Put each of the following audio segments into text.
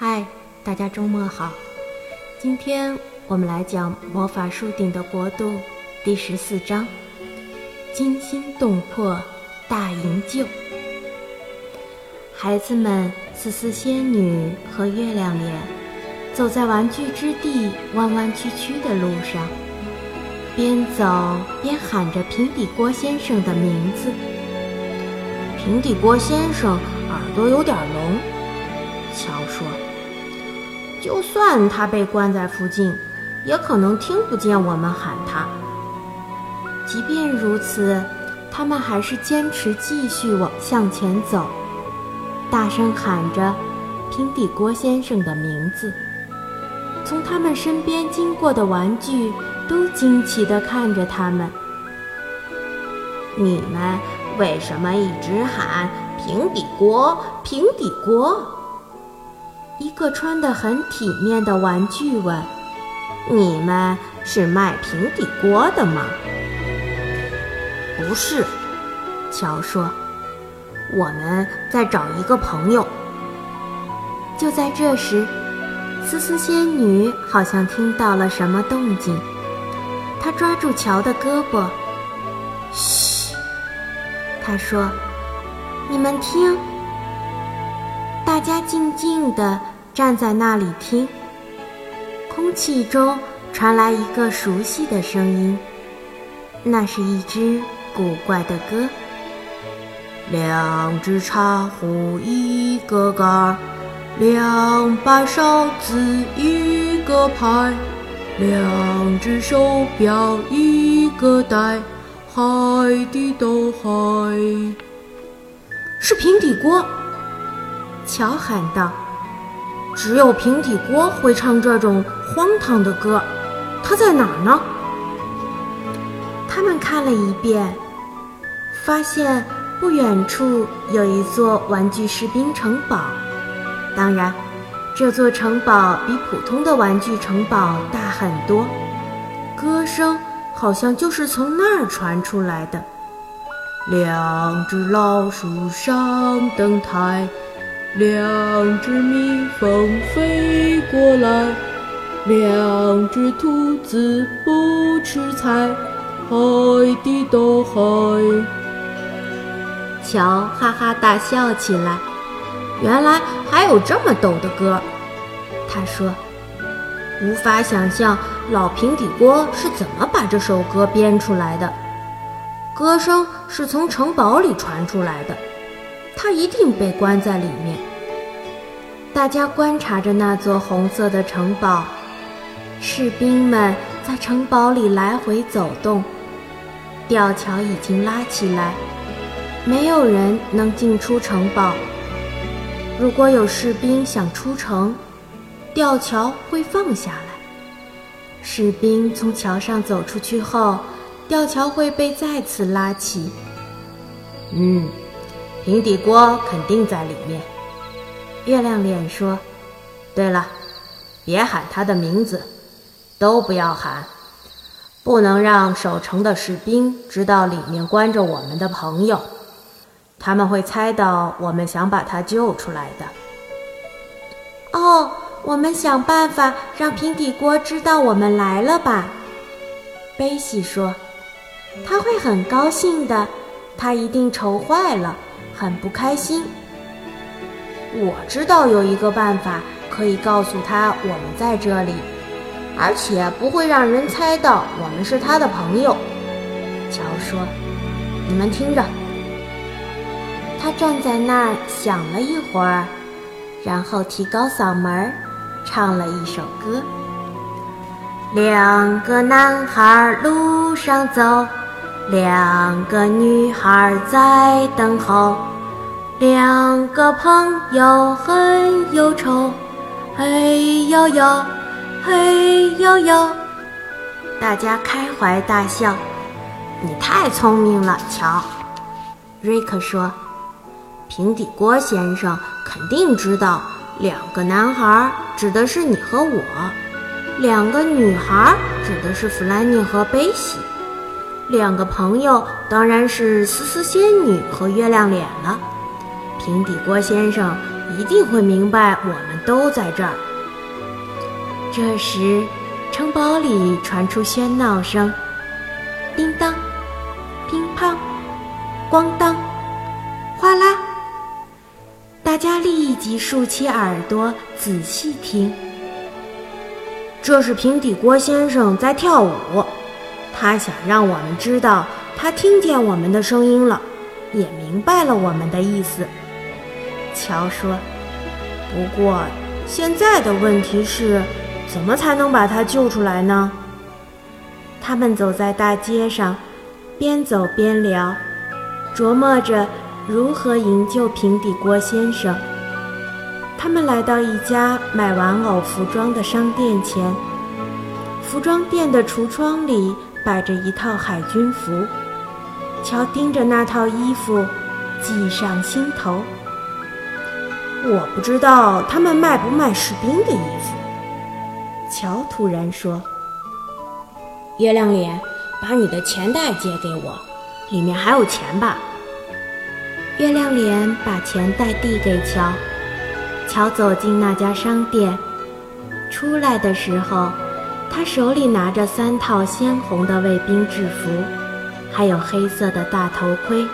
嗨，大家周末好！今天我们来讲《魔法树顶的国度》第十四章——惊心动魄大营救。孩子们，思思仙女和月亮脸走在玩具之地弯弯曲曲的路上，边走边喊着平底锅先生的名字。平底锅先生耳朵有点聋，乔说。就算他被关在附近，也可能听不见我们喊他。即便如此，他们还是坚持继续往向前走，大声喊着平底锅先生的名字。从他们身边经过的玩具都惊奇地看着他们。你们为什么一直喊平底锅？平底锅？一个穿得很体面的玩具问：“你们是卖平底锅的吗？”“不是。”乔说，“我们在找一个朋友。”就在这时，思思仙女好像听到了什么动静，她抓住乔的胳膊，“嘘！”她说，“你们听。”大家静静地站在那里听，空气中传来一个熟悉的声音，那是一支古怪的歌。两只茶壶一个盖儿，两把勺子一个拍，两只手表一个带，海底都海。是平底锅。乔喊道：“只有平底锅会唱这种荒唐的歌，它在哪儿呢？”他们看了一遍，发现不远处有一座玩具士兵城堡。当然，这座城堡比普通的玩具城堡大很多。歌声好像就是从那儿传出来的。两只老鼠上灯台。两只蜜蜂飞过来，两只兔子不吃菜，海底都海。乔哈哈大笑起来，原来还有这么逗的歌。他说：“无法想象老平底锅是怎么把这首歌编出来的。歌声是从城堡里传出来的。”他一定被关在里面。大家观察着那座红色的城堡，士兵们在城堡里来回走动。吊桥已经拉起来，没有人能进出城堡。如果有士兵想出城，吊桥会放下来。士兵从桥上走出去后，吊桥会被再次拉起。嗯。平底锅肯定在里面。月亮脸说：“对了，别喊他的名字，都不要喊，不能让守城的士兵知道里面关着我们的朋友，他们会猜到我们想把他救出来的。”哦，我们想办法让平底锅知道我们来了吧？贝西说：“他会很高兴的，他一定愁坏了。”很不开心。我知道有一个办法可以告诉他我们在这里，而且不会让人猜到我们是他的朋友。乔说：“你们听着。”他站在那儿想了一会儿，然后提高嗓门唱了一首歌：“两个男孩路上走。”两个女孩在等候，两个朋友很忧愁，嘿呦呦，嘿呦呦，大家开怀大笑。你太聪明了，乔。瑞克说：“平底锅先生肯定知道，两个男孩指的是你和我，两个女孩指的是弗兰妮和贝西。”两个朋友当然是思思仙女和月亮脸了。平底锅先生一定会明白我们都在这儿。这时，城堡里传出喧闹声，叮当，乒乓，咣当，哗啦！大家立即竖起耳朵仔细听。这是平底锅先生在跳舞，他想让我们知道他听见我们的声音了，也明白了我们的意思。乔说：“不过，现在的问题是，怎么才能把他救出来呢？”他们走在大街上，边走边聊，琢磨着如何营救平底锅先生。他们来到一家卖玩偶服装的商店前，服装店的橱窗里摆着一套海军服。乔盯着那套衣服，计上心头。我不知道他们卖不卖士兵的衣服。乔突然说：“月亮脸，把你的钱袋借给我，里面还有钱吧？”月亮脸把钱袋递给乔。乔走进那家商店，出来的时候，他手里拿着三套鲜红的卫兵制服，还有黑色的大头盔。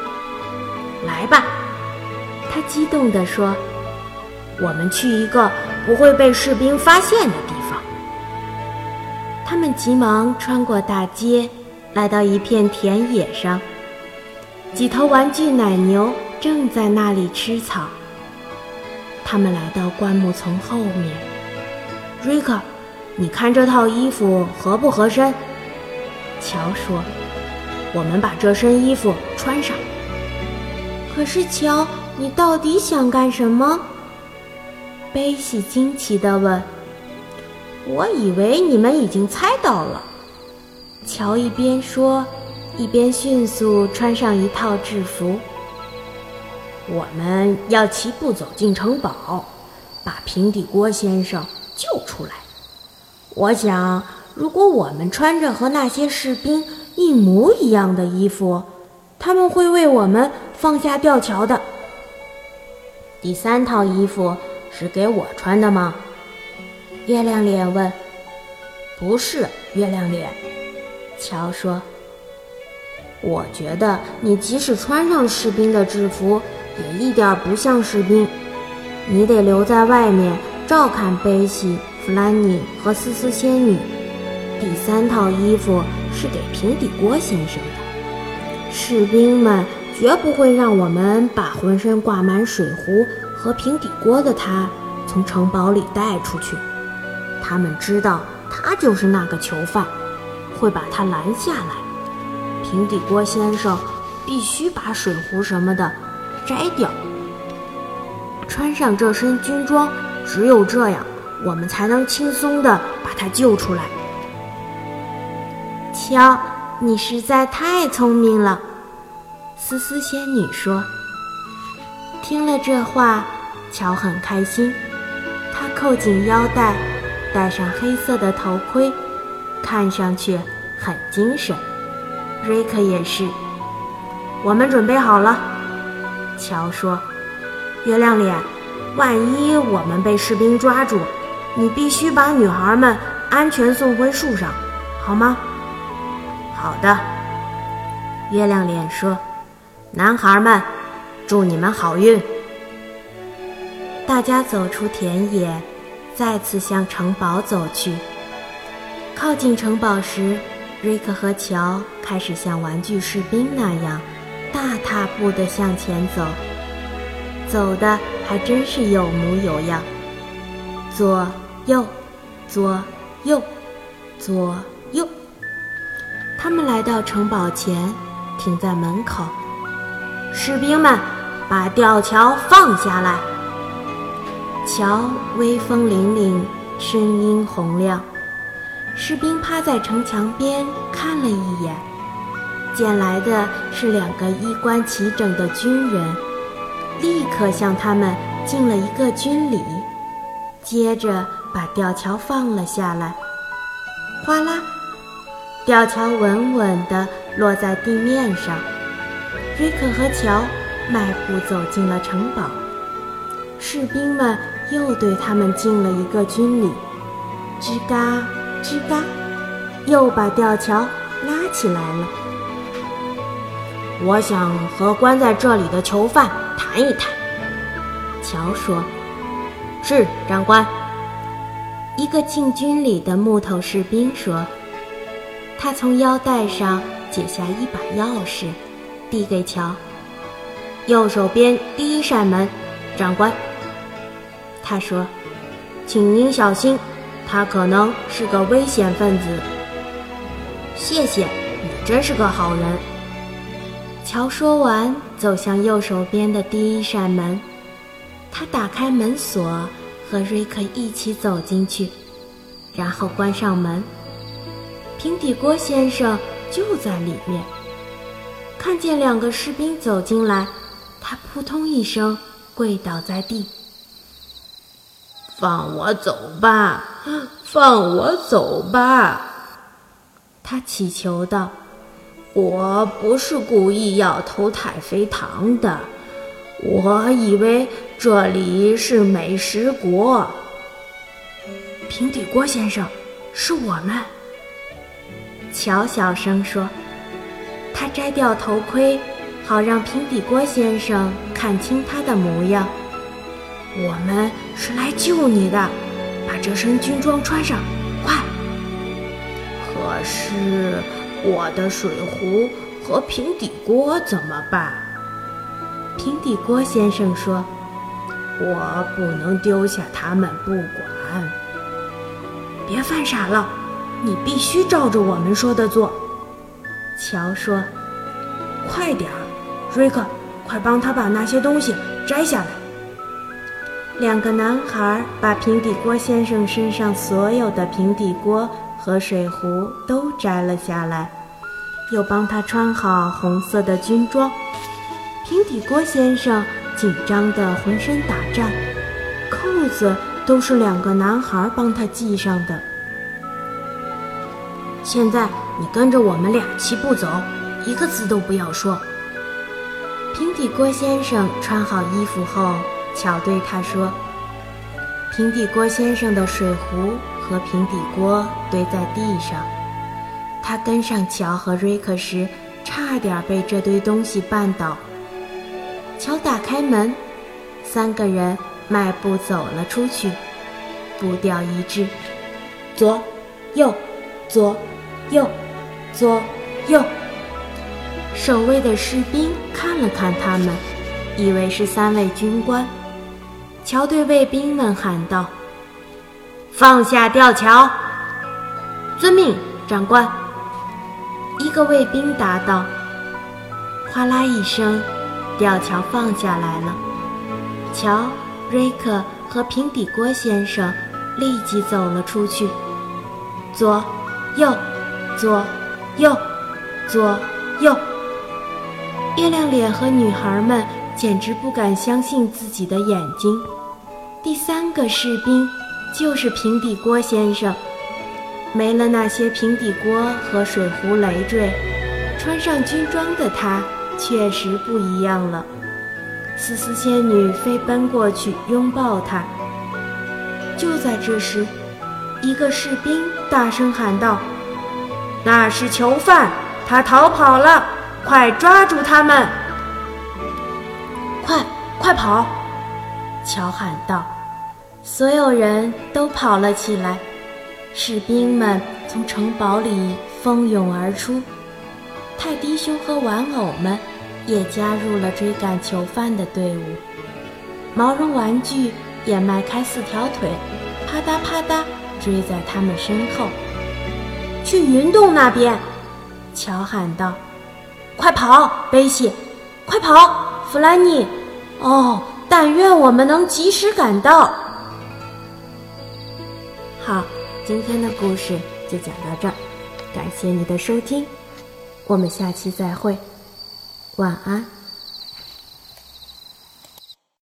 来吧，他激动地说。我们去一个不会被士兵发现的地方。他们急忙穿过大街，来到一片田野上。几头玩具奶牛正在那里吃草。他们来到灌木丛后面。瑞克，你看这套衣服合不合身？乔说：“我们把这身衣服穿上。”可是，乔，你到底想干什么？贝西惊奇地问：“我以为你们已经猜到了。”乔一边说，一边迅速穿上一套制服。我们要齐步走进城堡，把平底锅先生救出来。我想，如果我们穿着和那些士兵一模一样的衣服，他们会为我们放下吊桥的。第三套衣服。是给我穿的吗？月亮脸问。不是，月亮脸。乔说。我觉得你即使穿上士兵的制服，也一点不像士兵。你得留在外面照看贝西、弗兰尼和思思仙女。第三套衣服是给平底锅先生的。士兵们绝不会让我们把浑身挂满水壶。和平底锅的他从城堡里带出去，他们知道他就是那个囚犯，会把他拦下来。平底锅先生必须把水壶什么的摘掉，穿上这身军装，只有这样，我们才能轻松地把他救出来。瞧，你实在太聪明了，思思仙女说。听了这话，乔很开心。他扣紧腰带，戴上黑色的头盔，看上去很精神。瑞克也是。我们准备好了，乔说：“月亮脸，万一我们被士兵抓住，你必须把女孩们安全送回树上，好吗？”“好的。”月亮脸说：“男孩们。”祝你们好运！大家走出田野，再次向城堡走去。靠近城堡时，瑞克和乔开始像玩具士兵那样，大踏步地向前走，走的还真是有模有样。左右，左右，左右。他们来到城堡前，停在门口。士兵们，把吊桥放下来！桥威风凛凛，声音洪亮。士兵趴在城墙边看了一眼，见来的是两个衣冠齐整的军人，立刻向他们敬了一个军礼，接着把吊桥放了下来。哗啦，吊桥稳稳地落在地面上。瑞克和乔迈步走进了城堡，士兵们又对他们敬了一个军礼，吱嘎吱嘎，又把吊桥拉起来了。我想和关在这里的囚犯谈一谈。乔说：“是，长官。”一个敬军礼的木头士兵说：“他从腰带上解下一把钥匙，递给乔。右手边第一扇门，长官。”他说：“请您小心，他可能是个危险分子。”谢谢，你真是个好人。乔说完，走向右手边的第一扇门，他打开门锁。和瑞克一起走进去，然后关上门。平底锅先生就在里面。看见两个士兵走进来，他扑通一声跪倒在地。放我走吧，放我走吧！他祈求道：“我不是故意要偷太妃糖的。”我以为这里是美食国。平底锅先生，是我们。乔小声说：“他摘掉头盔，好让平底锅先生看清他的模样。我们是来救你的，把这身军装穿上，快！可是我的水壶和平底锅怎么办？”平底锅先生说：“我不能丢下他们不管。别犯傻了，你必须照着我们说的做。”乔说：“快点儿，瑞克，快帮他把那些东西摘下来。”两个男孩把平底锅先生身上所有的平底锅和水壶都摘了下来，又帮他穿好红色的军装。平底锅先生紧张得浑身打颤，扣子都是两个男孩帮他系上的。现在你跟着我们俩齐步走，一个字都不要说。平底锅先生穿好衣服后，乔对他说：“平底锅先生的水壶和平底锅堆在地上，他跟上乔和瑞克时，差点被这堆东西绊倒。”乔打开门，三个人迈步走了出去，步调一致，左，右，左，右，左，右。守卫的士兵看了看他们，以为是三位军官。乔对卫兵们喊道：“放下吊桥！”“遵命，长官。”一个卫兵答道。哗啦一声。吊桥放下来了，乔、瑞克和平底锅先生立即走了出去。左、右、左、右、左、右。月亮脸和女孩们简直不敢相信自己的眼睛。第三个士兵就是平底锅先生。没了那些平底锅和水壶累赘，穿上军装的他。确实不一样了。丝丝仙女飞奔过去拥抱他。就在这时，一个士兵大声喊道：“那是囚犯，他逃跑了！快抓住他们！”快，跑！乔喊道。所有人都跑了起来。士兵们从城堡里蜂拥而出。泰迪熊和玩偶们也加入了追赶囚犯的队伍，毛绒玩具也迈开四条腿，啪嗒啪嗒追在他们身后。去云洞那边，乔喊道：“快跑，贝西！快跑，弗兰尼！哦，但愿我们能及时赶到。”好，今天的故事就讲到这儿，感谢你的收听。我们下期再会，晚安。